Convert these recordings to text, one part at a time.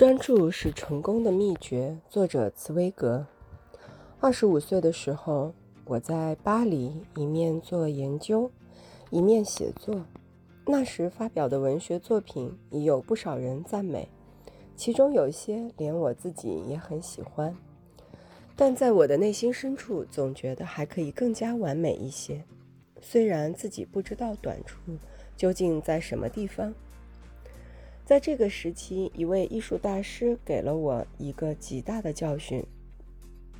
专注是成功的秘诀。作者：茨威格。二十五岁的时候，我在巴黎一面做研究，一面写作。那时发表的文学作品已有不少人赞美，其中有些连我自己也很喜欢。但在我的内心深处，总觉得还可以更加完美一些。虽然自己不知道短处究竟在什么地方。在这个时期，一位艺术大师给了我一个极大的教训。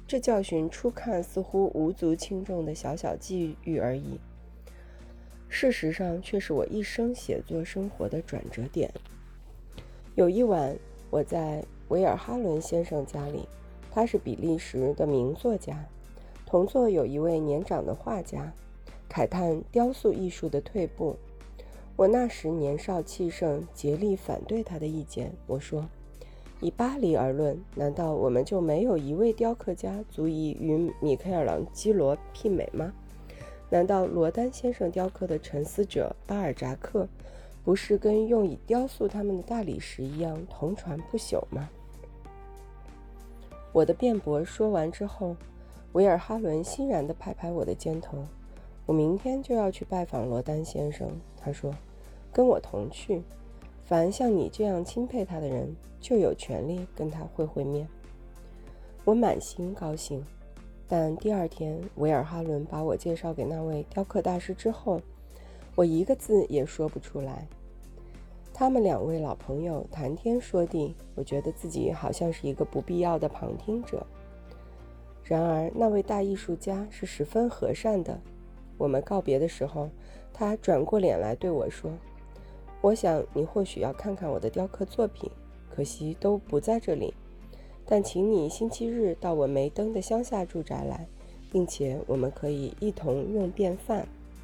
这教训初看似乎无足轻重的小小际遇而已，事实上却是我一生写作生活的转折点。有一晚，我在维尔哈伦先生家里，他是比利时的名作家，同座有一位年长的画家，慨叹雕塑艺术的退步。我那时年少气盛，竭力反对他的意见。我说：“以巴黎而论，难道我们就没有一位雕刻家足以与米开朗基罗媲美吗？难道罗丹先生雕刻的《沉思者》巴尔扎克，不是跟用以雕塑他们的大理石一样同传不朽吗？”我的辩驳说完之后，维尔哈伦欣然地拍拍我的肩头：“我明天就要去拜访罗丹先生。”他说。跟我同去，凡像你这样钦佩他的人，就有权利跟他会会面。我满心高兴，但第二天维尔哈伦把我介绍给那位雕刻大师之后，我一个字也说不出来。他们两位老朋友谈天说地，我觉得自己好像是一个不必要的旁听者。然而那位大艺术家是十分和善的。我们告别的时候，他转过脸来对我说。我想你或许要看看我的雕刻作品，可惜都不在这里。但请你星期日到我没灯的乡下住宅来，并且我们可以一同用便饭。